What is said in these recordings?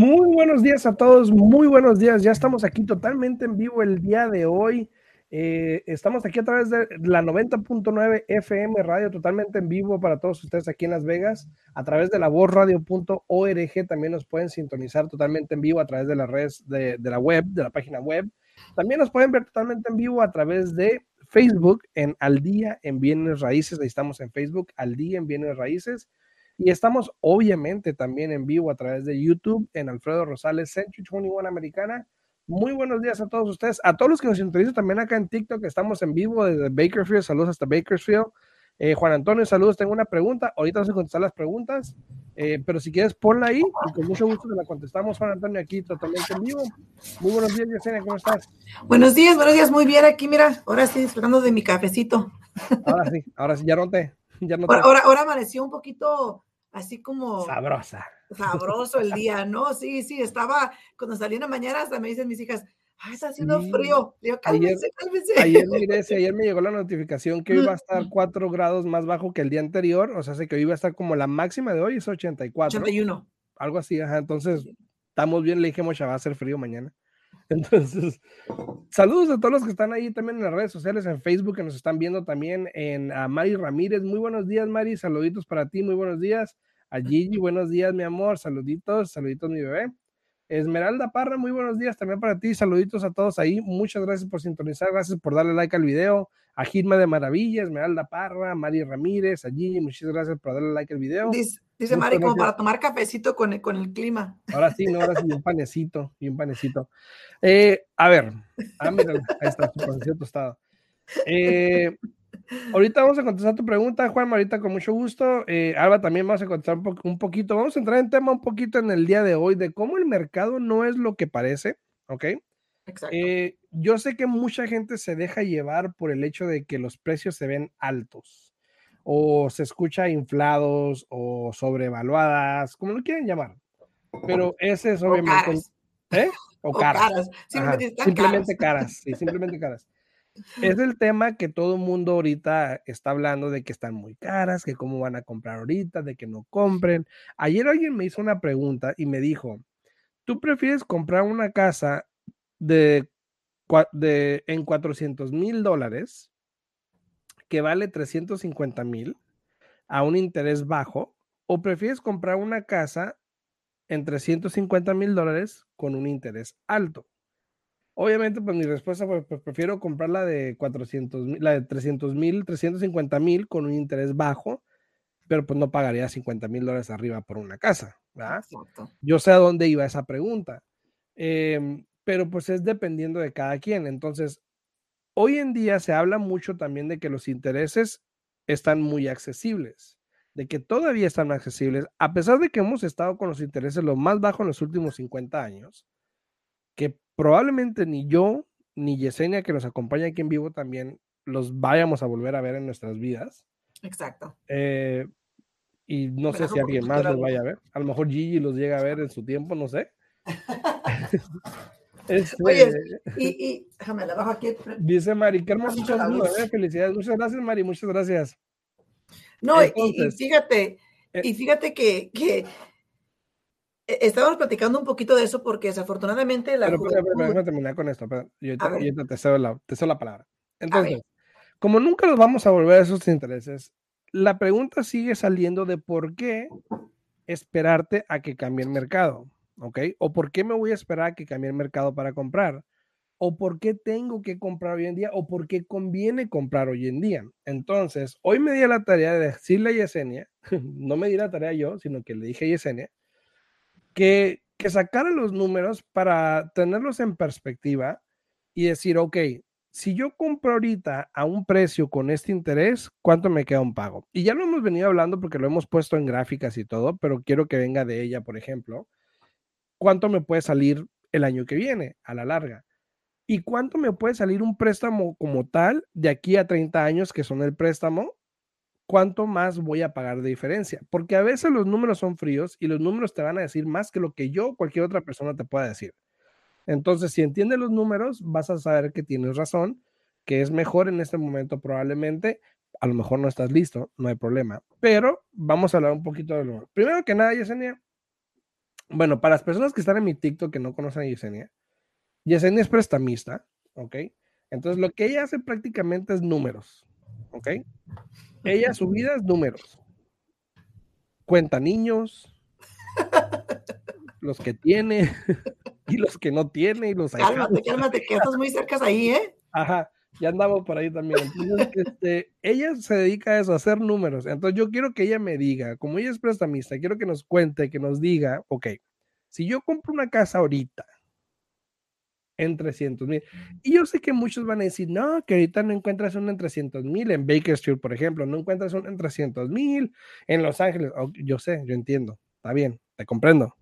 Muy buenos días a todos, muy buenos días. Ya estamos aquí totalmente en vivo el día de hoy. Eh, estamos aquí a través de la 90.9 FM Radio, totalmente en vivo para todos ustedes aquí en Las Vegas. A través de la vozradio.org también nos pueden sintonizar totalmente en vivo a través de las redes de, de la web, de la página web. También nos pueden ver totalmente en vivo a través de Facebook en Al Día en Bienes Raíces. Ahí estamos en Facebook, Al Día en Bienes Raíces. Y estamos obviamente también en vivo a través de YouTube en Alfredo Rosales Century 21 Americana. Muy buenos días a todos ustedes, a todos los que nos sintonizan también acá en TikTok, estamos en vivo desde Bakerfield, saludos hasta Bakersfield. Eh, Juan Antonio, saludos, tengo una pregunta, ahorita vamos a contestar las preguntas, eh, pero si quieres ponla ahí y con mucho gusto te la contestamos, Juan Antonio, aquí totalmente en vivo. Muy buenos días, Yesenia, ¿cómo estás? Buenos días, buenos días, muy bien aquí, mira, ahora estoy disfrutando de mi cafecito. Ahora sí, ahora sí, ya no te... Ya no ahora, ahora, ahora amaneció un poquito así como... Sabrosa. Sabroso el día, ¿no? Sí, sí, estaba, cuando salí en la mañana hasta me dicen mis hijas, ah, está haciendo frío. Digo, cálmense, ayer, cálmense. Ayer, miré, si ayer me llegó la notificación que hoy va a estar 4 grados más bajo que el día anterior, o sea, sé que hoy va a estar como la máxima de hoy es 84. 81. Algo así, ajá, entonces estamos bien, le dije, Mocha, va a hacer frío mañana. Entonces, saludos a todos los que están ahí también en las redes sociales, en Facebook, que nos están viendo también, en a Mari Ramírez. Muy buenos días, Mari. Saluditos para ti, muy buenos días. A Gigi, buenos días, mi amor. Saluditos, saluditos, mi bebé. Esmeralda Parra, muy buenos días también para ti. Saluditos a todos ahí. Muchas gracias por sintonizar, gracias por darle like al video. A Gilma de Maravilla, Esmeralda Parra, Mari Ramírez, a Gigi, muchas gracias por darle like al video. Dice, dice Mari, como para tomar cafecito con el, con el clima. Ahora sí, no, ahora sí, un panecito, y un panecito. Eh, a ver, ah, mira, ahí está, tu panecito tostado. Eh, ahorita vamos a contestar tu pregunta, Juan, ahorita con mucho gusto. Eh, Alba también vamos a contestar un, po un, poquito. Vamos a entrar en tema un poquito en el día de hoy de cómo el mercado no es lo que parece, ¿ok? Exacto. Eh, yo sé que mucha gente se deja llevar por el hecho de que los precios se ven altos o se escucha inflados o sobrevaluadas, como lo quieren llamar. Pero ese es obviamente... ¿Eh? O, O caras. caras. Simplemente, están Simplemente caras. caras, sí, simplemente caras. Es el tema que todo el mundo ahorita está hablando de que están muy caras, que cómo van a comprar ahorita, de que no compren. Ayer alguien me hizo una pregunta y me dijo, ¿tú prefieres comprar una casa de, de en 400 mil dólares que vale 350 mil a un interés bajo o prefieres comprar una casa en 350 mil dólares con un interés alto? Obviamente, pues mi respuesta fue, pues prefiero comprar la de 400 mil, la de 300 mil, 350 mil con un interés bajo, pero pues no pagaría 50 mil dólares arriba por una casa, ¿verdad? Exacto. Yo sé a dónde iba esa pregunta, Em, pero pues es dependiendo de cada quien. Entonces, hoy en día se habla mucho también de que los intereses están muy accesibles, de que todavía están accesibles, a pesar de que hemos estado con los intereses lo más bajos en los últimos 50 años, que probablemente ni yo ni Yesenia, que nos acompaña aquí en vivo, también los vayamos a volver a ver en nuestras vidas. Exacto. Eh, y no sé si alguien más los vaya a ver. A lo mejor Gigi los llega a ver en su tiempo, no sé. Este, Oye, y, y déjame la bajo aquí. dice Mari, qué hermoso Mucha saludo, luz. eh, Felicidades. Muchas gracias, Mari. Muchas gracias. No, y- fíjate, eh, y fíjate que, que eh, estábamos platicando un poquito de eso porque desafortunadamente la Pero, pero, pero, juventud- déjame terminar con esto. pero yo ver. yo te, cedo la, te cedo la palabra. Entonces, como nunca los vamos a volver a esos intereses, la pregunta sigue saliendo de por qué esperarte a que cambie el mercado, ¿ok? O por qué me voy a esperar a que cambie el mercado para comprar, o por qué tengo que comprar hoy en día, o por qué conviene comprar hoy en día. Entonces, hoy me di a la tarea de decirle a Yesenia, no me di la tarea yo, sino que le dije a Yesenia, que, que sacara los números para tenerlos en perspectiva y decir, ok, si yo compro ahorita a un precio con este interés, ¿cuánto me queda un pago? Y ya lo hemos venido hablando porque lo hemos puesto en gráficas y todo, pero quiero que venga de ella, por ejemplo, ¿cuánto me puede salir el año que viene a la larga? ¿Y cuánto me puede salir un préstamo como tal de aquí a 30 años que son el préstamo? ¿Cuánto más voy a pagar de diferencia? Porque a veces los números son fríos y los números te van a decir más que lo que yo o cualquier otra persona te pueda decir. Entonces, si entiendes los números, vas a saber que tienes razón, que es mejor en este momento probablemente a lo mejor no estás listo, no hay problema. Pero vamos a hablar un poquito de lo. Primero que nada, Yesenia. Bueno, para las personas que están en mi TikTok que no conocen a Yesenia, Yesenia es prestamista, ¿ok? Entonces lo que ella hace prácticamente es números, ¿ok? Ella, su vida es números. Cuenta niños, los que tiene y los que no tiene y los Cálmate, cálmate, que estás muy cerca ahí, ¿eh? Ajá ya andamos por ahí también. Entonces, este, ella se dedica a eso, a hacer números. Entonces, yo quiero que ella me diga, como ella es prestamista, quiero que nos cuente, que nos diga, ok, si yo compro una casa ahorita en 300 mil, y yo sé que muchos van a decir, no, que ahorita no encuentras una en 300 mil, en Baker Street, por ejemplo, no encuentras una en 300 mil, en Los Ángeles, yo sé, yo entiendo, está bien, te comprendo.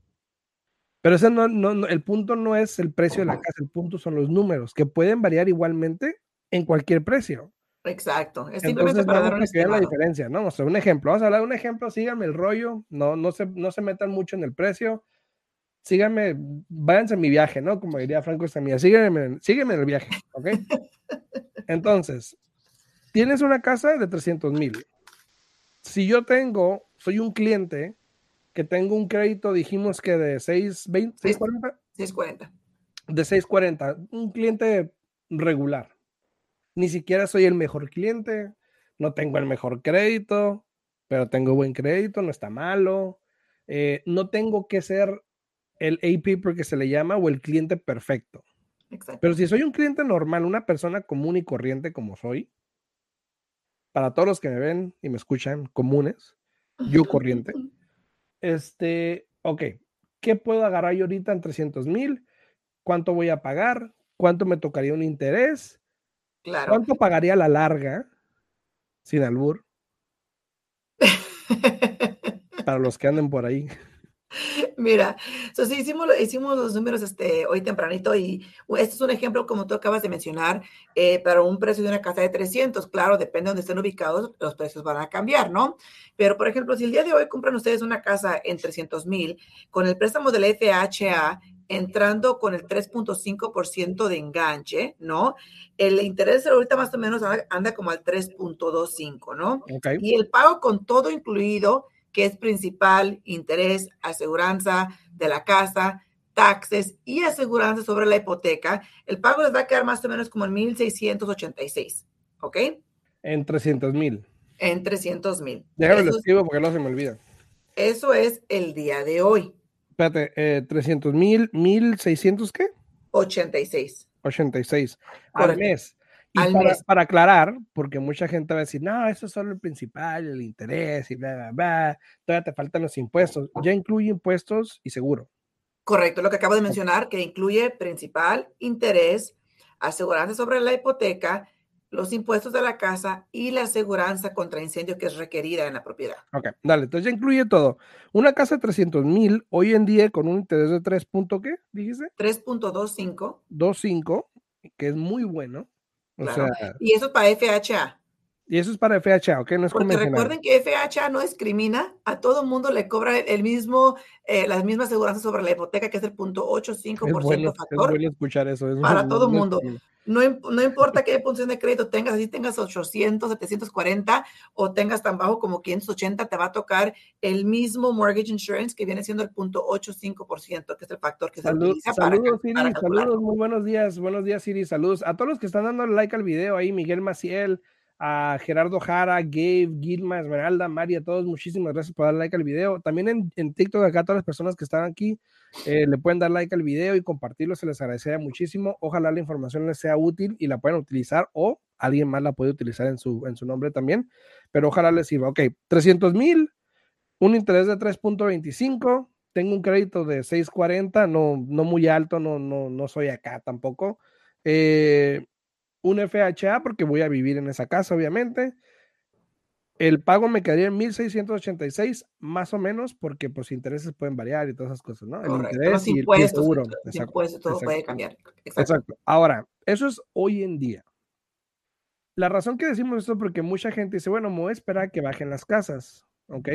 Pero ese no, no, el punto no es el precio de la casa, el punto son los números, que pueden variar igualmente en cualquier precio. Exacto. Es simplemente para dar la diferencia, ¿no? O sea, un ejemplo. Vamos a hablar de un ejemplo. Síganme el rollo. No, no, se, no se metan mucho en el precio. Síganme, váyanse en mi viaje, ¿no? Como diría Franco Estamilla. Sígueme, sígueme en el viaje, ¿ok? Entonces, tienes una casa de 300 mil. Si yo tengo, soy un cliente que tengo un crédito, dijimos que de 620, 640. 640. De 640. Un cliente regular ni siquiera soy el mejor cliente, no tengo el mejor crédito, pero tengo buen crédito, no está malo. Eh, no tengo que ser el AP porque se le llama o el cliente perfecto. Pero si soy un cliente normal, una persona común y corriente como soy, para todos los que me ven y me escuchan, comunes, yo corriente, este, ok, ¿qué puedo agarrar yo ahorita en 300 mil? ¿Cuánto voy a pagar? ¿Cuánto me tocaría un interés? ¿Cuánto pagaría la larga sin albur? Para los que anden por ahí. Mira, sí, hicimos, hicimos los números este, hoy tempranito y este es un ejemplo, como tú acabas de mencionar, eh, para un precio de una casa de 300. Claro, depende de donde estén ubicados, los precios van a cambiar, ¿no? Pero, por ejemplo, si el día de hoy compran ustedes una casa en 300 mil, con el préstamo de la FHA, entrando con el 3.5% de enganche, ¿no? El interés ahorita más o menos anda como al 3.25, ¿no? Y el pago con todo incluido, que es principal, interés, aseguranza de la casa, taxes y aseguranza sobre la hipoteca, el pago les va a quedar más o menos como en 1.686, ¿ok? En 300 mil. En 300 mil. Déjame lo escribo porque no se me olvida. Eso es el día de hoy. Espérate, eh, 300 mil, 1600 qué? 86. 86 al mes. Y para, aclarar, porque mucha gente va a decir, no, eso es solo el principal, el interés y bla, bla, bla. Todavía te faltan los impuestos. Ya incluye impuestos y seguro. Correcto, lo que acabo de mencionar, que incluye principal, interés, aseguranza sobre la hipoteca, los impuestos de la casa y la aseguranza contra incendio que es requerida en la propiedad. Ok, dale, entonces ya incluye todo. Una casa de 300 mil hoy en día con un interés de 3. ¿qué? Dijiste? 3.25. 25, que es muy bueno. O sea, y eso es para FHA. Y eso es para FHA, ¿ok? No es Porque recuerden que FHA no discrimina, a todo mundo le cobra el mismo, eh, las mismas aseguranzas sobre la hipoteca, que es el punto 85% es bueno, factor. Es bueno escuchar eso. Es para todo mundo. No, no, importa qué punción de crédito tengas, si tengas 800, 740 o tengas tan bajo como 580, te va a tocar el mismo mortgage insurance que viene siendo el punto 85%, que es el factor que se utiliza saludos, Siri, saludos, muy buenos días, buenos días, Siri, saludos a todos los que están dando like al video ahí, Miguel Maciel, a Gerardo Jara, Gabe, Gilma, Esmeralda, María, todos, muchísimas gracias por dar like al video. También en, en TikTok, acá todas las personas que están aquí, eh, le pueden dar like al video y compartirlo, se les agradecería muchísimo. Ojalá la información les sea útil y la puedan utilizar o alguien más la puede utilizar en su, en su nombre también, pero ojalá les sirva. Ok, 300 mil, un interés de 3.25, tengo un crédito de 6.40, no, no muy alto, no, no, no soy acá tampoco. Eh, un FHA porque voy a vivir en esa casa, obviamente. El pago me quedaría en 1686, más o menos, porque pues intereses pueden variar y todas esas cosas, ¿no? El interés y el seguro. Exacto, todo puede cambiar. Exacto. Ahora, eso es hoy en día. La razón que decimos esto es porque mucha gente dice, bueno, me voy a esperar a que bajen las casas, ¿ok?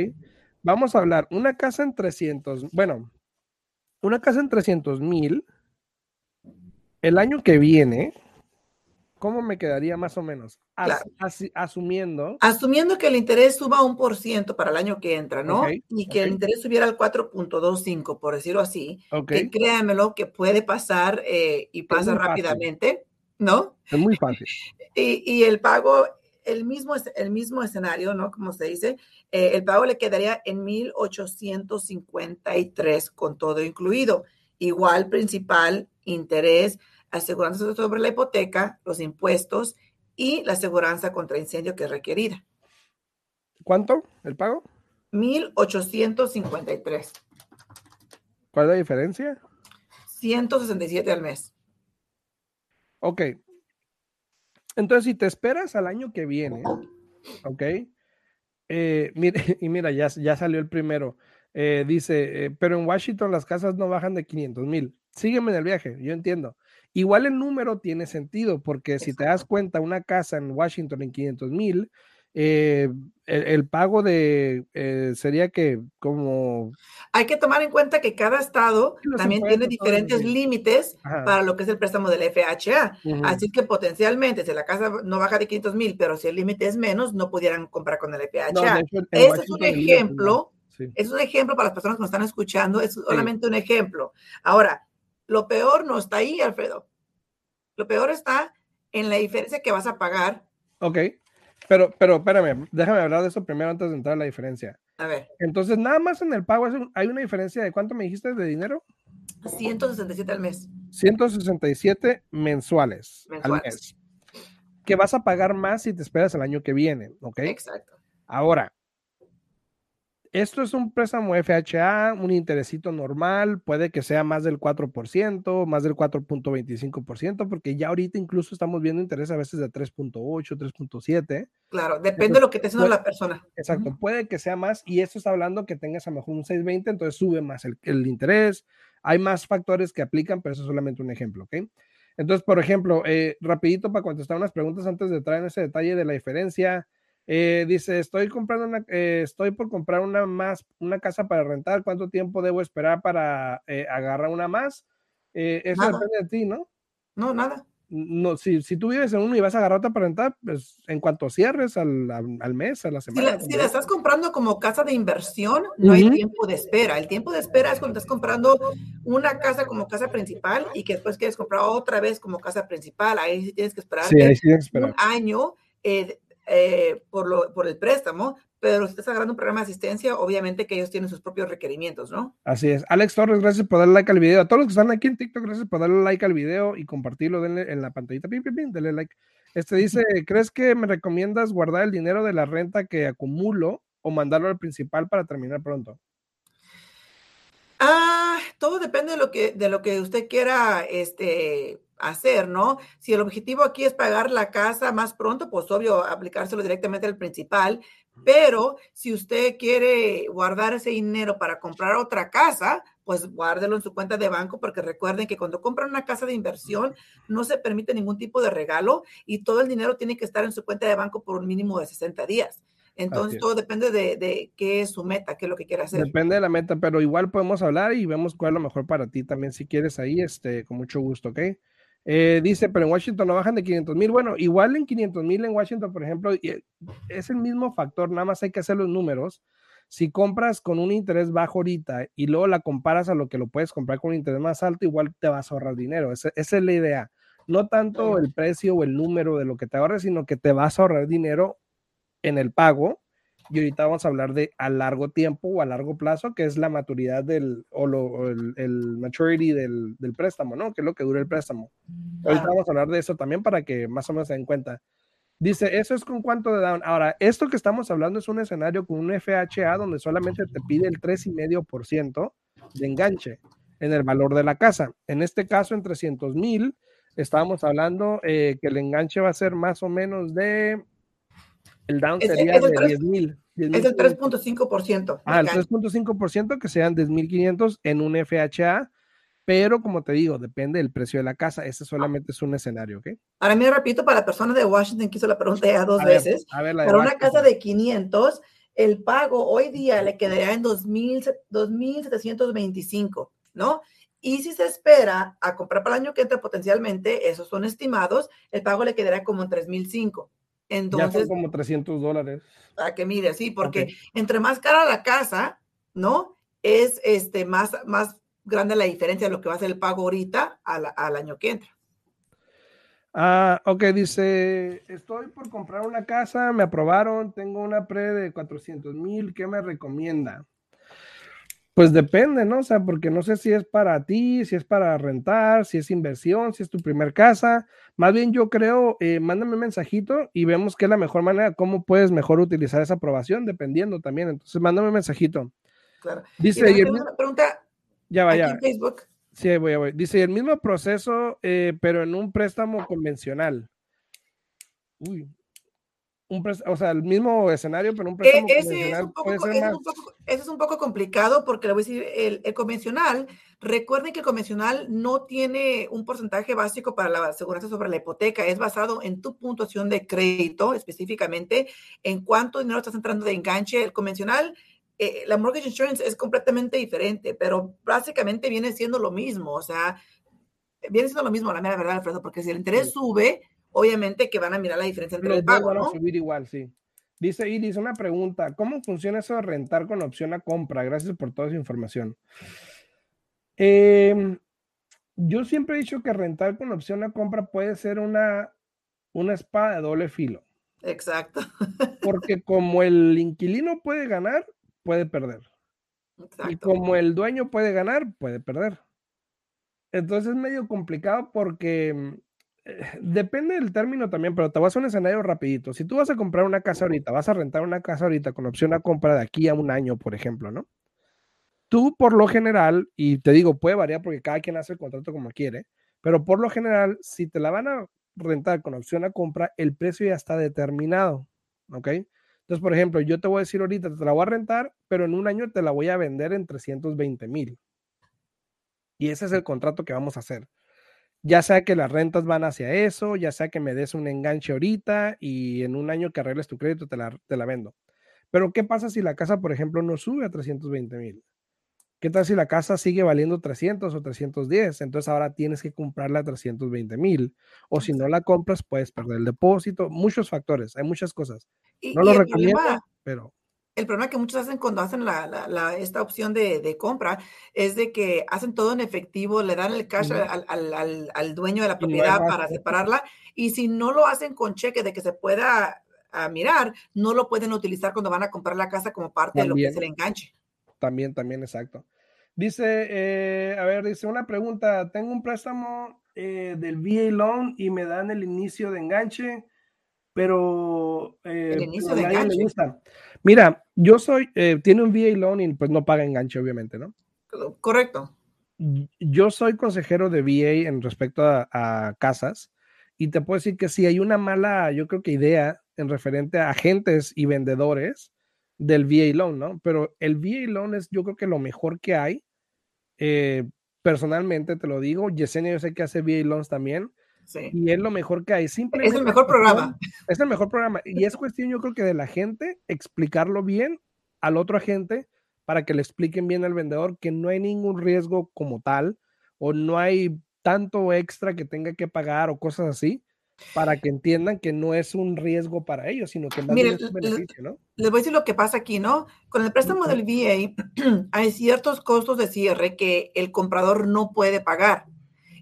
Vamos a hablar, una casa en 300, bueno, una casa en 300 mil, el año que viene, ¿cómo me quedaría más o menos? asumiendo. Asumiendo que el interés suba un por ciento para el año que entra, ¿no? y que el interés subiera al 4.25, por decirlo así. Que créanmelo que puede pasar eh, y pasa rápidamente, ¿no? Es muy fácil. y, y el pago el mismo, el mismo escenario, ¿no? Como se dice, eh, el pago le quedaría en 1.853 con todo incluido. Igual principal, interés, aseguranza sobre la hipoteca, los impuestos y la aseguranza contra incendio que es requerida. ¿Cuánto el pago? 1.853. ¿Cuál es la diferencia? 167 al mes. Ok, entonces, si te esperas al año que viene, ¿ok? Eh, y mira, ya, ya salió el primero. Eh, dice, eh, pero en Washington las casas no bajan de 500 mil. Sígueme en el viaje, yo entiendo. Igual el número tiene sentido, porque si te das cuenta, una casa en Washington en 500 mil eh, el, pago de eh, sería que como... Hay que tomar en cuenta que cada estado también tiene diferentes límites para lo que es el préstamo del FHA. Así que potencialmente, si la casa no baja de 500 mil, pero si el límite es menos, no pudieran comprar con el FHA. Ese es un ejemplo. Es un ejemplo para las personas que nos están escuchando. Es solamente un ejemplo. Ahora, lo peor no está ahí, Alfredo. Lo peor está en la diferencia que vas a pagar. Ok pero, pero espérame, déjame hablar de eso primero antes de entrar a la diferencia. A ver. Entonces, nada más en el pago hay una diferencia de cuánto me dijiste de dinero? 167 al mes. 167 mensuales, mensuales. al mes. Que vas a pagar más si te esperas el año que viene, ¿ok? Exacto. Ahora, esto es un préstamo FHA, un interesito normal, puede que sea más del 4%, más del 4.25%, porque ya ahorita incluso estamos viendo interés a veces de 3.8, 3.7. Claro, depende de lo que te haciendo la persona. Exacto, puede que sea más, y esto está hablando que tengas a lo mejor un 620, entonces sube más el, el, interés. Hay más factores que aplican, pero eso es solamente un ejemplo, ¿ok? Entonces, por ejemplo, eh, rapidito para contestar unas preguntas antes de entrar en ese detalle de la diferencia. Eh, dice, estoy comprando una, eh, estoy por comprar una más, una casa para rentar. ¿Cuánto tiempo debo esperar para eh, agarrar una más? eso depende de ti, ¿no? No, nada. No, si, si tú vives en uno y vas a agarrar otra para rentar, pues en cuanto cierres al, al, mes, a la semana. Si la, estás comprando como casa de inversión, no hay tiempo de espera. El tiempo de espera es cuando estás comprando una casa como casa principal y que después quieres comprar otra vez como casa principal. Ahí sí tienes que esperar, un año. Eh, eh, por, lo, por el préstamo, pero si estás agarrando un programa de asistencia, obviamente que ellos tienen sus propios requerimientos, ¿no? Así es. Alex Torres, gracias por darle like al video. A todos los que están aquí en TikTok, gracias por darle like al video y compartirlo, denle en la pantallita, pim, pim, pim, denle like. Este dice, ¿crees que me recomiendas guardar el dinero de la renta que acumulo o mandarlo al principal para terminar pronto? Ah, todo depende de lo que, de lo que usted quiera, este, hacer, ¿no? Si el objetivo aquí es pagar la casa más pronto, pues obvio, aplicárselo directamente al principal, pero si usted quiere guardar ese dinero para comprar otra casa, pues guárdelo en su cuenta de banco, porque recuerden que cuando compran una casa de inversión no se permite ningún tipo de regalo y todo el dinero tiene que estar en su cuenta de banco por un mínimo de 60 días. Entonces todo depende de, de, qué es su meta, qué es lo que quiere hacer. Depende de la meta, pero igual podemos hablar y vemos cuál es lo mejor para ti también si quieres ahí, este, con mucho gusto, ¿ok? Eh, dice, pero en Washington no bajan de 500 mil. Bueno, igual en 500 mil en Washington, por ejemplo, eh, es el mismo factor, nada más hay que hacer los números. Si compras con un interés bajo ahorita y luego la comparas a lo que lo puedes comprar con un interés más alto, igual te vas a ahorrar dinero. Esa, esa es la idea. No tanto el precio o el número de lo que te ahorres, sino que te vas a ahorrar dinero en el pago y ahorita vamos a hablar de a largo tiempo o a largo plazo, que es la maturidad del, o, lo, el, el, maturity del, del, préstamo, ¿no? Que es lo que dura el préstamo. Ahorita vamos a hablar de eso también para que más o menos se den cuenta. Dice, eso es con cuánto de down. Ahora, esto que estamos hablando es un escenario con un FHA donde solamente te pide el 3,5% de enganche en el valor de la casa. En este caso, en 300 mil, estábamos hablando eh, que el enganche va a ser más o menos de el down sería de 10 mil. Es el 3.5%. Ah, el 3.5% que sean 10.500 en un FHA, pero como te digo, depende del precio de la casa. Ese solamente es un escenario, ¿ok? Ahora, me repito, para la persona de Washington que hizo la pregunta ya dos veces, para una casa de 500, el pago hoy día le quedaría en 2.725, ¿no? Y si se espera a comprar para el año que entra potencialmente, esos son estimados, el pago le quedará como en 3.005. Entonces, ya son como 300 dólares. Para que mire, sí, porque entre más cara la casa, ¿no? Es este, más, más grande la diferencia de lo que va a ser el pago ahorita al, al año que entra. Ah, ok, dice, estoy por comprar una casa, me aprobaron, tengo una pre de 400 mil, ¿qué me recomienda? Pues depende, ¿no? O sea, porque no sé si es para ti, si es para rentar, si es inversión, si es tu primer casa. Más bien yo creo, eh, mándame un mensajito y vemos qué es la mejor manera, cómo puedes mejor utilizar esa aprobación, dependiendo también. Entonces, mándame un mensajito. Claro. Dice, y una pregunta. Ya vaya. En Facebook. Sí, voy, voy. Dice, el mismo proceso, eh, pero en un préstamo convencional. Uy, o sea, el mismo escenario, pero un préstamo ese Es un poco, es un poco complicado porque le voy a decir, el, convencional, recuerden que el convencional no tiene un porcentaje básico para la aseguranza sobre la hipoteca, es basado en tu puntuación de crédito específicamente, en cuánto dinero estás entrando de enganche. El convencional, eh, la mortgage insurance es completamente diferente, pero básicamente viene siendo lo mismo, o sea, viene siendo lo mismo, la mera verdad, Alfredo, porque si el interés sube, obviamente que van a mirar la diferencia entre el pago, van a subir igual, sí. Dice Iris, una pregunta, ¿cómo funciona eso de rentar con opción a compra? Gracias por toda esa información. Em, yo siempre he dicho que rentar con opción a compra puede ser una, una espada de doble filo. Exacto. Porque como el inquilino puede ganar, puede perder. Exacto. Y como el dueño puede ganar, puede perder. Entonces es medio complicado porque depende del término también, pero te voy a un escenario rapidito. Si tú vas a comprar una casa ahorita, vas a rentar una casa ahorita con opción a compra de aquí a un año, por ejemplo, ¿no? Tú por lo general, y te digo, puede variar porque cada quien hace el contrato como quiere, pero por lo general, si te la van a rentar con opción a compra, el precio ya está determinado, ¿ok? Entonces, por ejemplo, yo te voy a decir ahorita, te la voy a rentar, pero en un año te la voy a vender en 320 mil. Y ese es el contrato que vamos a hacer ya sea que las rentas van hacia eso, ya sea que me des un enganche ahorita y en un año que arregles tu crédito te la, te la vendo. Pero ¿qué pasa si la casa, por ejemplo, no sube a 320 mil? ¿Qué tal si la casa sigue valiendo 300 o 310? Entonces ahora tienes que comprarla a 320 mil. O si no la compras, puedes perder el depósito. Muchos factores, hay muchas cosas. No lo recomiendo, pero el problema que muchos hacen cuando hacen la, esta opción de, compra es de que hacen todo en efectivo, le dan el cash al, dueño de la propiedad para separarla y si no lo hacen con cheque de que se pueda ah, mirar, no lo pueden utilizar cuando van a comprar la casa como parte de lo que es el enganche. También, también, exacto. Dice, eh, a ver, dice una pregunta, tengo un préstamo eh, del VA Loan y me dan el inicio de enganche pero eh, Mira, yo soy, eh, tiene un VA loan y pues no paga enganche, obviamente, ¿no? Correcto. Yo soy consejero de VA en respecto a, casas y te puedo decir que si hay una mala, yo creo que idea en referente a agentes y vendedores del VA loan, ¿no? Pero el VA loan es yo creo que lo mejor que hay. Eh, personalmente te lo digo, Yesenia yo sé que hace VA loans también y es lo mejor que hay. Simplemente es el mejor programa. Es el mejor programa. Y es cuestión, yo creo que de la gente explicarlo bien al otro agente para que le expliquen bien al vendedor que no hay ningún riesgo como tal o no hay tanto extra que tenga que pagar o cosas así para que entiendan que no es un riesgo para ellos, sino que es un beneficio, ¿no? Les voy a decir lo que pasa aquí, ¿no? Con el préstamo del VA hay ciertos costos de cierre que el comprador no puede pagar.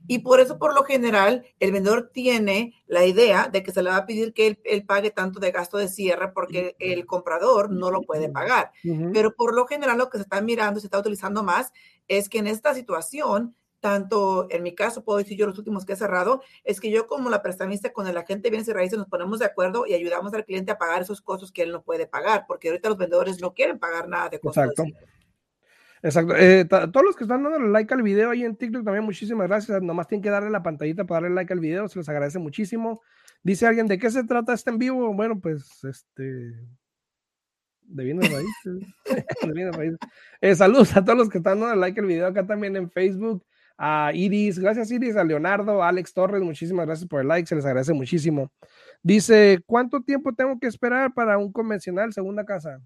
Y por eso, por lo general, el vendedor tiene la idea de que se le va a pedir que él, pague tanto de gasto de cierre porque el comprador no lo puede pagar. Pero por lo general, lo que se está mirando, se está utilizando más, es que en esta situación, tanto en mi caso, puedo decir yo los últimos que he cerrado, es que yo como la prestamista con el agente bienes y raíces nos ponemos de acuerdo y ayudamos al cliente a pagar esos costos que él no puede pagar, porque ahorita los vendedores no quieren pagar nada de costos. Exacto. Exacto. Eh, todos los que están dando like al video ahí en TikTok también, muchísimas gracias. Nomás tienen que darle la pantallita para darle like al video, se les agradece muchísimo. Dice alguien, ¿de qué se trata este en vivo? Bueno, pues este. De bienes raíces. de bienes raíces. Eh, saludos a todos los que están dando like al video acá también en Facebook. A Iris, gracias Iris, a Leonardo, a Alex Torres, muchísimas gracias por el like, se les agradece muchísimo. Dice, ¿cuánto tiempo tengo que esperar para un convencional segunda casa?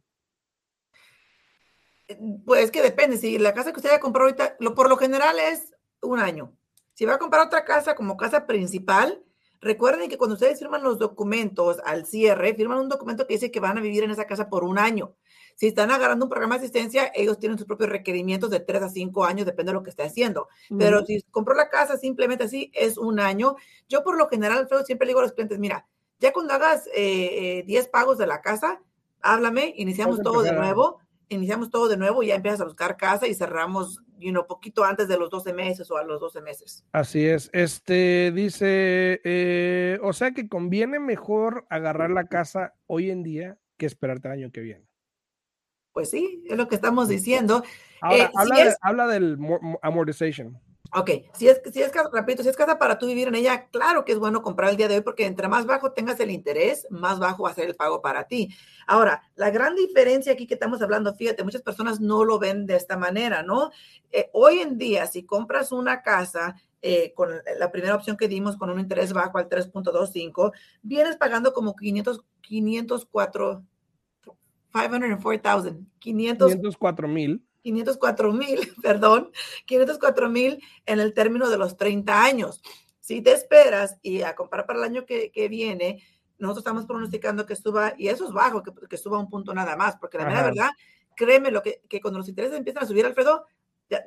Pues que depende, si la casa que usted haya comprado ahorita, lo, por lo general es un año. Si va a comprar otra casa como casa principal, recuerden que cuando ustedes firman los documentos al cierre, firman un documento que dice que van a vivir en esa casa por un año. Si están agarrando un programa de asistencia, ellos tienen sus propios requerimientos de 3 a 5 años, depende de lo que esté haciendo. Pero si compró la casa simplemente así, es un año. Yo por lo general, Alfredo, siempre le digo a los clientes, mira, ya cuando hagas 10 eh, eh, pagos de la casa, háblame, iniciamos todo de nuevo, iniciamos todo de nuevo y ya empiezas a buscar casa y cerramos, you know, poquito antes de los 12 meses o a los 12 meses. Así es. Este dice, eh, o sea que conviene mejor agarrar la casa hoy en día que esperarte el año que viene. Pues sí, es lo que estamos diciendo. Ahora, habla, habla, del amortization. Ok, si es, si es casa, repito, si es casa para tú vivir en ella, claro que es bueno comprar el día de hoy porque entre más bajo tengas el interés, más bajo va a ser el pago para ti. Ahora, la gran diferencia aquí que estamos hablando, fíjate, muchas personas no lo ven de esta manera, ¿no? Eh, hoy en día, si compras una casa eh, con la primera opción que dimos con un interés bajo al 3.25, vienes pagando como 500, 504, 504,000, 504 mil 504 mil, perdón, 504 mil en el término de los 30 años. Si te esperas y a comparar para el año que, viene, nosotros estamos pronosticando que suba, y eso es bajo, que, suba un punto nada más, porque la verdad, créeme lo que, que, cuando los intereses empiezan a subir, Alfredo,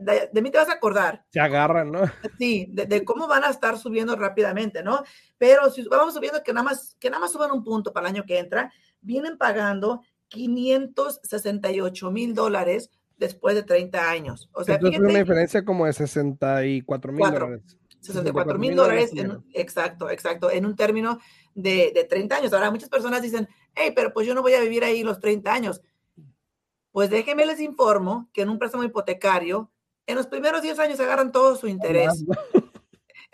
de, mí te vas a acordar. Se agarran, ¿no? Sí, de, cómo van a estar subiendo rápidamente, ¿no? Pero si vamos subiendo que nada más, que nada más suban un punto para el año que entra, vienen pagando 568 mil dólares después de 30 años. O sea, Entonces, una diferencia como de 64 mil dólares. 64 mil dólares, exacto, exacto, en un término de, de 30 años. Ahora, muchas personas dicen, hey, pero pues yo no voy a vivir ahí los 30 años. Pues déjenme les informo que en un préstamo hipotecario, en los primeros 10 años agarran todo su interés.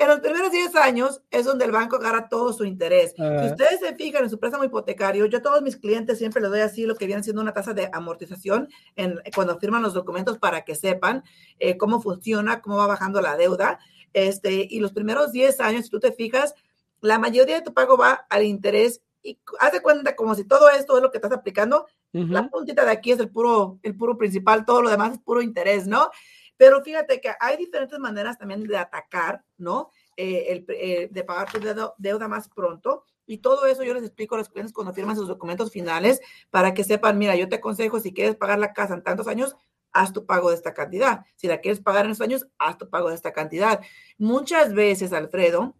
En los primeros 10 años es donde el banco agarra todo su interés. Si ah. ustedes se fijan en su préstamo hipotecario, yo a todos mis clientes siempre les doy así lo que viene siendo una tasa de amortización en, cuando firman los documentos para que sepan eh, cómo funciona, cómo va bajando la deuda. Este, y los primeros 10 años, si tú te fijas, la mayoría de tu pago va al interés y haz de cuenta como si todo esto es lo que estás aplicando, la puntita de aquí es el puro, el puro principal, todo lo demás es puro interés, ¿no? Pero fíjate que hay diferentes maneras también de atacar, ¿no? Eh, el, eh, de pagar tu deuda, más pronto. Y todo eso yo les explico a los clientes cuando firman sus documentos finales para que sepan, mira, yo te aconsejo, si quieres pagar la casa en tantos años, haz tu pago de esta cantidad. Si la quieres pagar en esos años, haz tu pago de esta cantidad. Muchas veces, Alfredo,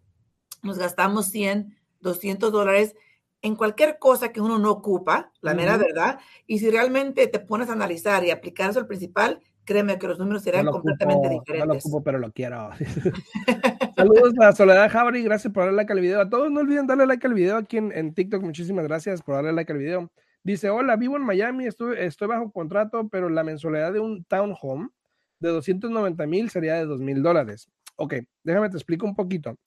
nos gastamos 100, 200 dólares en cualquier cosa que uno no ocupa, la mera verdad, y si realmente te pones a analizar y aplicar eso al principal, créeme que los números serán completamente diferentes. No lo ocupo, pero lo quiero. Saludos a Soledad Jabri, gracias por darle like al video. A todos no olviden darle like al video aquí en, TikTok. Muchísimas gracias por darle like al video. Dice, hola, vivo en Miami, estoy, estoy bajo contrato, pero la mensualidad de un townhome de 290 mil sería de 2 mil dólares. Ok, déjame te explico un poquito.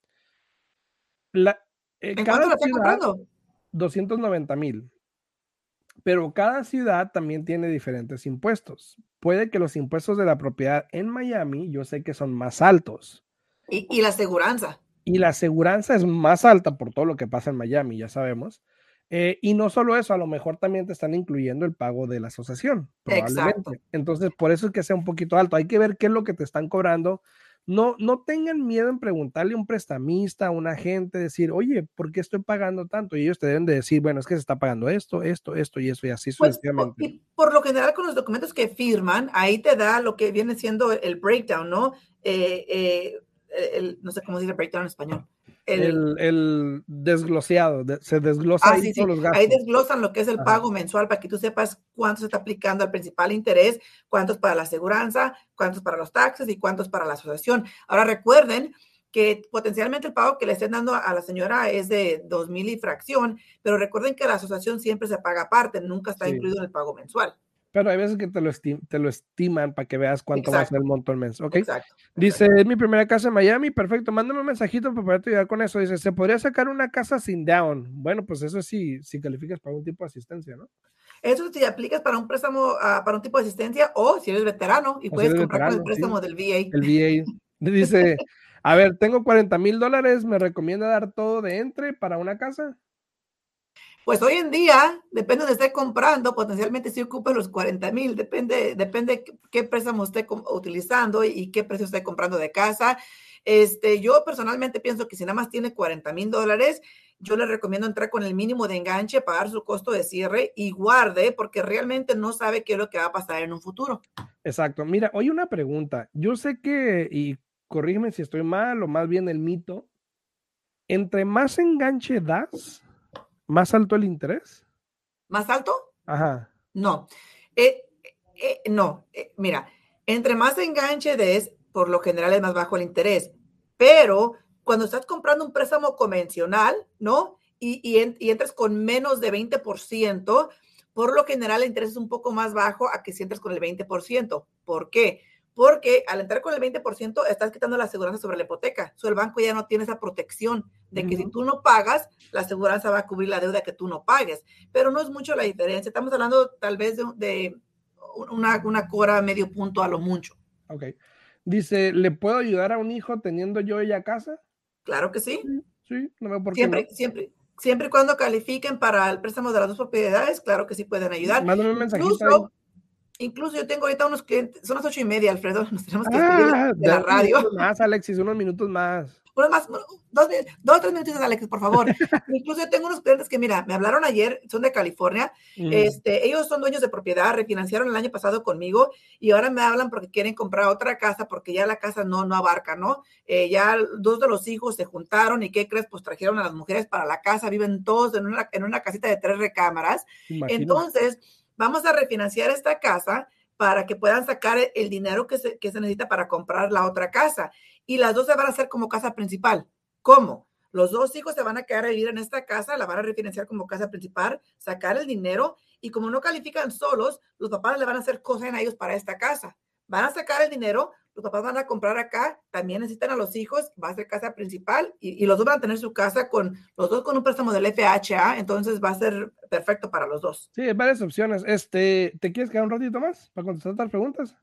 La, eh, ¿En cada cuánto ciudad, 290 mil pero cada ciudad también tiene diferentes impuestos. Puede que los impuestos de la propiedad en Miami, yo sé que son más altos. Y, la aseguranza. Y la aseguranza es más alta por todo lo que pasa en Miami, ya sabemos. Eh, y no solo eso, a lo mejor también te están incluyendo el pago de la asociación, probablemente. Entonces, por eso es que sea un poquito alto. Hay que ver qué es lo que te están cobrando no, no tengan miedo en preguntarle a un prestamista, a un agente, decir, oye, ¿por qué estoy pagando tanto? Y ellos te deben de decir, bueno, es que se está pagando esto, esto, esto y eso y así pues, sucesivamente. por lo general, con los documentos que firman, ahí te da lo que viene siendo el breakdown, ¿no? Eh, eh, no sé cómo dice breakdown en español el, el, desgloseado, se desglosa ah, ahí todos los gastos. Ahí desglosan lo que es el pago mensual para que tú sepas cuánto se está aplicando al principal interés, cuántos para la aseguranza, cuántos para los taxes y cuántos para la asociación. Ahora recuerden que potencialmente el pago que le estén dando a la señora es de dos mil y fracción, pero recuerden que la asociación siempre se paga aparte, nunca está incluido en el pago mensual. Pero hay veces que te lo, te lo estiman para que veas cuánto va a ser el monto al mes. ¿ok? Dice, es mi primera casa en Miami. Perfecto. Mándame un mensajito para poder ayudar con eso. Dice, ¿se podría sacar una casa sin down? Bueno, pues eso sí, si calificas para un tipo de asistencia, ¿no? Eso si aplicas para un préstamo, ah, para un tipo de asistencia o si eres veterano y puedes comprar el préstamo del VA. El VA. Dice, a ver, tengo 40 mil dólares. ¿Me recomienda dar todo de entre para una casa? Pues hoy en día, depende de esté comprando, potencialmente si ocupa los 40 mil, depende, depende qué préstamo esté utilizando y, qué precio esté comprando de casa. Este, yo personalmente pienso que si nada más tiene 40 mil dólares, yo le recomiendo entrar con el mínimo de enganche, pagar su costo de cierre y guarde, porque realmente no sabe qué es lo que va a pasar en un futuro. Exacto. Mira, hoy una pregunta. Yo sé que, y corrígeme si estoy mal o más bien el mito, entre más enganche das, más alto el interés. ¿Más alto? Ajá. No. Eh, eh, no. Eh, mira, entre más enganche des, por lo general es más bajo el interés. Pero cuando estás comprando un préstamo convencional, ¿no? Y, y, entras con menos de 20%, por lo general el interés es un poco más bajo a que si entras con el 20%. ¿Por qué? Porque al entrar con el 20% estás quitando la aseguranza sobre la hipoteca. So, el banco ya no tiene esa protección de que si tú no pagas, la aseguranza va a cubrir la deuda que tú no pagues. Pero no es mucho la diferencia. Estamos hablando tal vez de, una, una, cora medio punto a lo mucho. Ok. Dice, ¿le puedo ayudar a un hijo teniendo yo ella casa? Claro que sí. Sí, no veo por qué siempre, Siempre, siempre y cuando califiquen para el préstamo de las dos propiedades, claro que sí pueden ayudar. Mándame un mensajito. Incluso yo tengo ahorita unos clientes, son las ocho y media, Alfredo, nos tenemos que ah, de la radio. Más, Alexis, unos minutos más. Unos más, dos, dos tres minutos, Alexis, por favor. Incluso yo tengo unos clientes que, mira, me hablaron ayer, son de California, este, ellos son dueños de propiedad, refinanciaron el año pasado conmigo y ahora me hablan porque quieren comprar otra casa porque ya la casa no, no abarca, ¿no? Eh, ya dos de los hijos se juntaron y ¿qué crees? Pues trajeron a las mujeres para la casa, viven todos en una, en una casita de tres recámaras. Entonces vamos a refinanciar esta casa para que puedan sacar el dinero que se, necesita para comprar la otra casa. Y las dos se van a hacer como casa principal. ¿Cómo? Los dos hijos se van a quedar a vivir en esta casa, la van a refinanciar como casa principal, sacar el dinero y como no califican solos, los papás le van a hacer cosas a ellos para esta casa. Van a sacar el dinero, los papás van a comprar acá, también necesitan a los hijos, va a ser casa principal y, los dos van a tener su casa con los dos con un préstamo del FHA, entonces va a ser perfecto para los dos. Sí, hay varias opciones. Este, ¿te quieres quedar un ratito más para contestar las preguntas?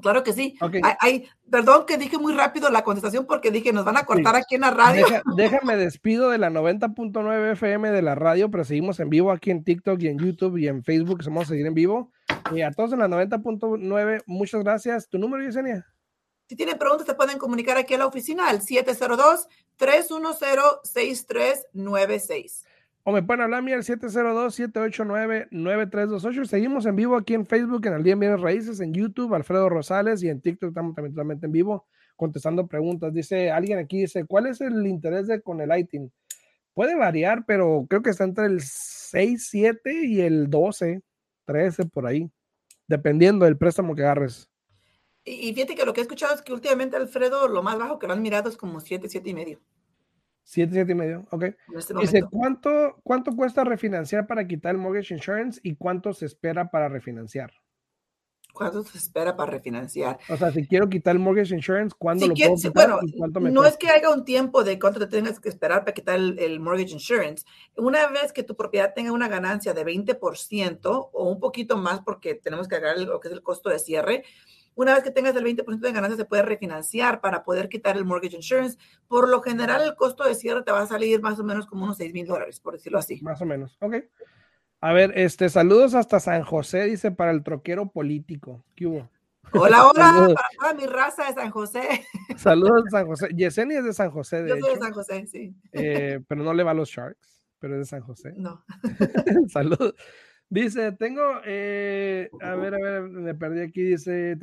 Claro que sí. Ay, perdón que dije muy rápido la contestación porque dije, nos van a cortar aquí en la radio. déjame despido de la 90.9 FM de la radio, pero seguimos en vivo aquí en TikTok y en YouTube y en Facebook, vamos a seguir en vivo. Y a todos en la 90.9, muchas gracias. ¿Tu número, Yesenia? Si tienen preguntas, se pueden comunicar aquí a la oficina al 702-310-6396. O me pueden hablar a al 702-789-9328. Seguimos en vivo aquí en Facebook, en el Día Bienes Raíces, en YouTube, Alfredo Rosales, y en TikTok estamos también totalmente en vivo contestando preguntas. Dice alguien aquí, dice, ¿cuál es el interés de con el ITIN? Puede variar, pero creo que está entre el 6, 7 y el 12, 13 por ahí, dependiendo del préstamo que agarres. Y, fíjate que lo que he escuchado es que últimamente, Alfredo, lo más bajo que lo han mirado es como 7, 7 y medio. 7, 7 y medio, ok. Este Dice, ¿cuánto, ¿cuánto cuesta refinanciar para quitar el mortgage insurance y cuánto se espera para refinanciar? ¿Cuánto se espera para refinanciar? O sea, si quiero quitar el mortgage insurance, ¿cuándo lo puedo quitar bueno, cuánto me No es que haya un tiempo de cuánto te tengas que esperar para quitar el, el, mortgage insurance. Una vez que tu propiedad tenga una ganancia de 20% o un poquito más porque tenemos que agregar lo que es el costo de cierre, una vez que tengas el 20% de ganancias, se puede refinanciar para poder quitar el mortgage insurance. Por lo general, el costo de cierre te va a salir más o menos como unos 6 mil dólares, por decirlo así. Más o menos, ok. A ver, este, saludos hasta San José, dice, para el troquero político. ¿Qué hubo? Hola, hola, para toda mi raza de San José. Saludos de San José. Yesenia es de San José, de Yo soy de San José, sí. Eh, pero no le va a los Sharks, pero es de San José. No. Saludos. Dice, tengo, eh, a ver, a ver, me perdí aquí, dice,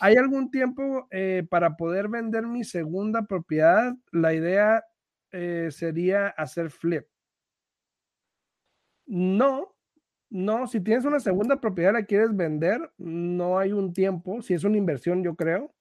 ¿hay algún tiempo eh, para poder vender mi segunda propiedad? La idea eh, sería hacer flip. No, no, si tienes una segunda propiedad la quieres vender, no hay un tiempo, si es una inversión, yo creo.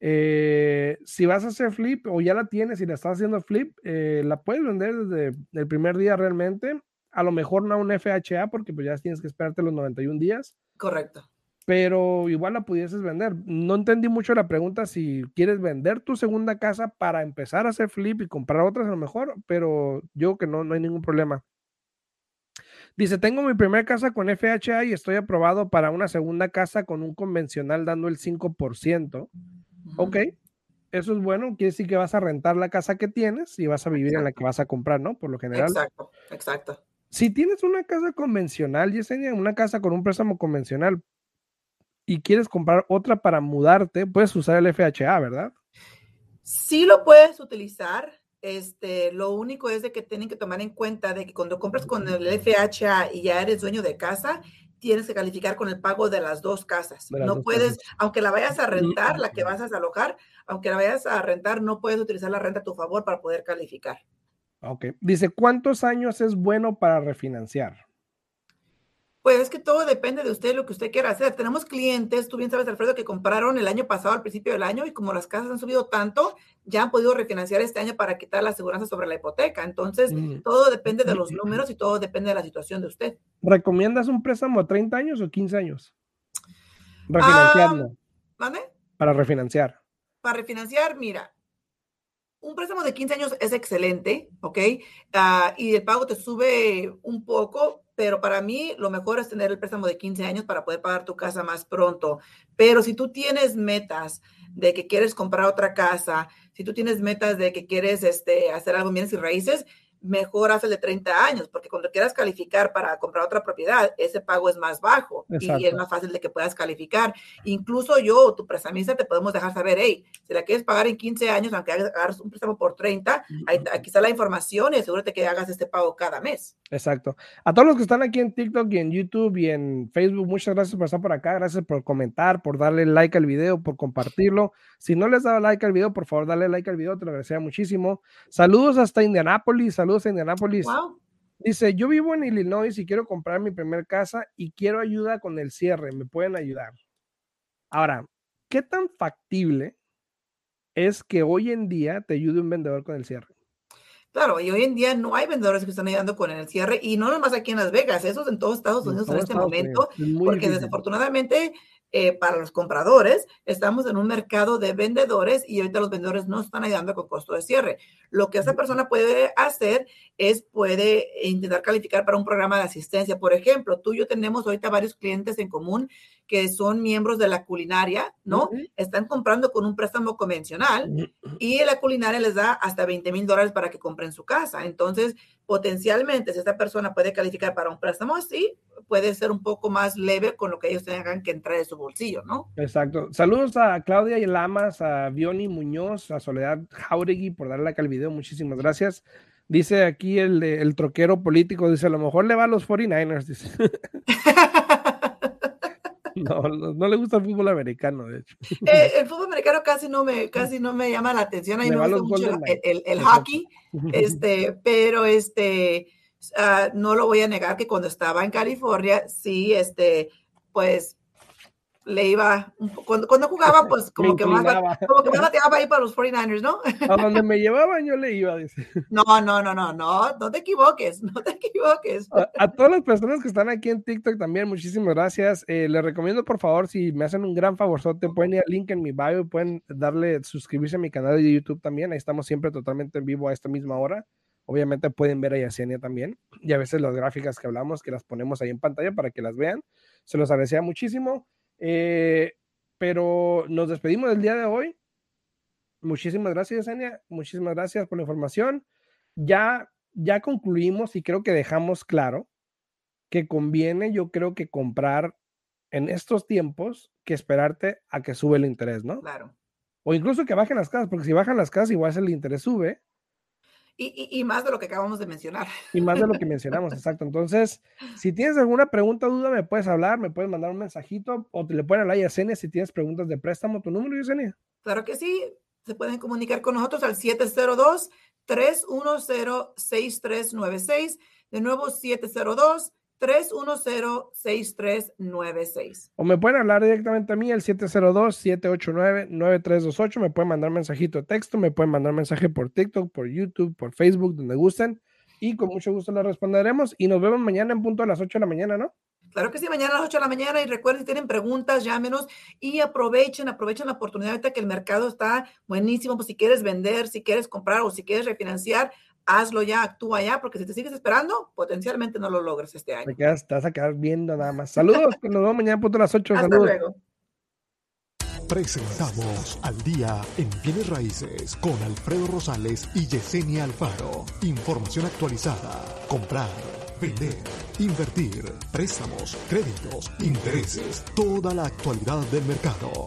si vas a hacer flip o ya la tienes y la estás haciendo flip, la puedes vender desde el primer día realmente a lo mejor no un FHA porque pues ya tienes que esperarte los 91 días. Correcto. Pero igual la pudieses vender. No entendí mucho la pregunta si quieres vender tu segunda casa para empezar a hacer flip y comprar otras a lo mejor, pero yo que no, no hay ningún problema. Dice, tengo mi primera casa con FHA y estoy aprobado para una segunda casa con un convencional dando el 5%. Ok, eso es bueno, quiere decir que vas a rentar la casa que tienes y vas a vivir en la que vas a comprar, ¿no? Por lo general. Exacto, exacto. Si tienes una casa convencional, Yesenia, una casa con un préstamo convencional y quieres comprar otra para mudarte, puedes usar el FHA, ¿verdad? Sí lo puedes utilizar. Este, lo único es de que tienen que tomar en cuenta de que cuando compras con el FHA y ya eres dueño de casa, tienes que calificar con el pago de las dos casas. no puedes, aunque la vayas a rentar, la que vas a alojar, aunque la vayas a rentar, no puedes utilizar la renta a tu favor para poder calificar. Ok. Dice, ¿cuántos años es bueno para refinanciar? Pues es que todo depende de usted, lo que usted quiera hacer. Tenemos clientes, tú bien sabes, Alfredo, que compraron el año pasado, al principio del año, y como las casas han subido tanto, ya han podido refinanciar este año para quitar la aseguranza sobre la hipoteca. Entonces, mm. todo depende de los números y todo depende de la situación de usted. ¿Recomiendas un préstamo a 30 años o 15 años? Refinanciarlo. ¿Vale? Para refinanciar. Para refinanciar, mira, un préstamo de 15 años es excelente, ¿ok? Ah, y el pago te sube un poco, pero para mí lo mejor es tener el préstamo de 15 años para poder pagar tu casa más pronto. Pero si tú tienes metas de que quieres comprar otra casa, si tú tienes metas de que quieres este, hacer algo en bienes y raíces, mejor hace de 30 años, porque cuando quieras calificar para comprar otra propiedad, ese pago es más bajo y es más fácil de que puedas calificar. Incluso yo, tu prestamista, te podemos dejar saber, hey, si la quieres pagar en 15 años, aunque hagas un préstamo por 30, aquí está la información y asegúrate que hagas este pago cada mes. Exacto. A todos los que están aquí en TikTok y en YouTube y en Facebook, muchas gracias por estar por acá, gracias por comentar, por darle like al video, por compartirlo. Si no les dado like al video, por favor, dale like al video, te lo agradecería muchísimo. Saludos hasta Indianápolis, saludos saludos a Indianapolis. Dice, yo vivo en Illinois y quiero comprar mi primer casa y quiero ayuda con el cierre, ¿me pueden ayudar? Ahora, ¿qué tan factible es que hoy en día te ayude un vendedor con el cierre? Claro, y hoy en día no hay vendedores que están ayudando con el cierre y no nomás aquí en Las Vegas, eso es en todos Estados Unidos en, este momento, porque desafortunadamente eh, para los compradores, estamos en un mercado de vendedores y ahorita los vendedores no están ayudando con costo de cierre. Lo que esa persona puede hacer es puede intentar calificar para un programa de asistencia. Por ejemplo, tú y yo tenemos ahorita varios clientes en común que son miembros de la culinaria, ¿no? Están comprando con un préstamo convencional y la culinaria les da hasta 20 mil dólares para que compren su casa. Entonces, potencialmente, si esta persona puede calificar para un préstamo así, puede ser un poco más leve con lo que ellos tengan que entrar de su bolsillo, ¿no? Exacto. Saludos a Claudia y Lamas, a Vioni Muñoz, a Soledad Jauregui por darle like al video. Muchísimas gracias. Dice aquí el, el troquero político, dice, a lo mejor le va a los 49ers, dice. No, no, le gusta el fútbol americano, de hecho. Eh, el fútbol americano casi no me, casi no me llama la atención. A mí me, gusta mucho el, el, hockey, este, pero este, uh, no lo voy a negar que cuando estaba en California, sí, este, pues le iba, cuando, cuando jugaba, pues como que, más, como que más bateaba ahí para los 49ers, ¿no? A donde me llevaban yo le iba, dice. No, no, no, no, no, no te equivoques, no te equivoques. A, todas las personas que están aquí en TikTok también, muchísimas gracias. Eh, les recomiendo, por favor, si me hacen un gran favor, te pueden ir al link en mi bio pueden darle, suscribirse a mi canal de YouTube también. Ahí estamos siempre totalmente en vivo a esta misma hora. Obviamente pueden ver a Yesenia también y a veces las gráficas que hablamos, que las ponemos ahí en pantalla para que las vean. Se los agradecía muchísimo. Eh, pero nos despedimos del día de hoy. Muchísimas gracias, Yesenia. Muchísimas gracias por la información. Ya, ya concluimos y creo que dejamos claro que conviene, yo creo que comprar en estos tiempos que esperarte a que sube el interés, ¿no? Claro. O incluso que bajen las casas, porque si bajan las casas, igual el interés sube y, más de lo que acabamos de mencionar. Y más de lo que mencionamos, exacto. Entonces, si tienes alguna pregunta o duda, me puedes hablar, me puedes mandar un mensajito o te le pueden hablar a Yesenia si tienes preguntas de préstamo. ¿Tu número, Yesenia? Claro que sí. Se pueden comunicar con nosotros al 702-310-6396. De nuevo, 702 310-6396. O me pueden hablar directamente a mí, el 702-789-9328. Me pueden mandar mensajito de texto, me pueden mandar mensaje por TikTok, por YouTube, por Facebook, donde gusten. Y con mucho gusto les responderemos. Y nos vemos mañana en punto a las 8 de la mañana, ¿no? Claro que sí, mañana a las 8 de la mañana. Y recuerden, si tienen preguntas, llámenos y aprovechen, aprovechen la oportunidad ahorita que el mercado está buenísimo. Pues si quieres vender, si quieres comprar o si quieres refinanciar, hazlo ya, actúa ya, porque si te sigues esperando, potencialmente no lo logres este año. Te, vas a quedar viendo nada más. Saludos, nos vemos mañana punto a las 8. Hasta luego. Presentamos al día en bienes raíces con Alfredo Rosales y Yesenia Alfaro. Información actualizada. Comprar vender, invertir, préstamos, créditos, intereses, toda la actualidad del mercado.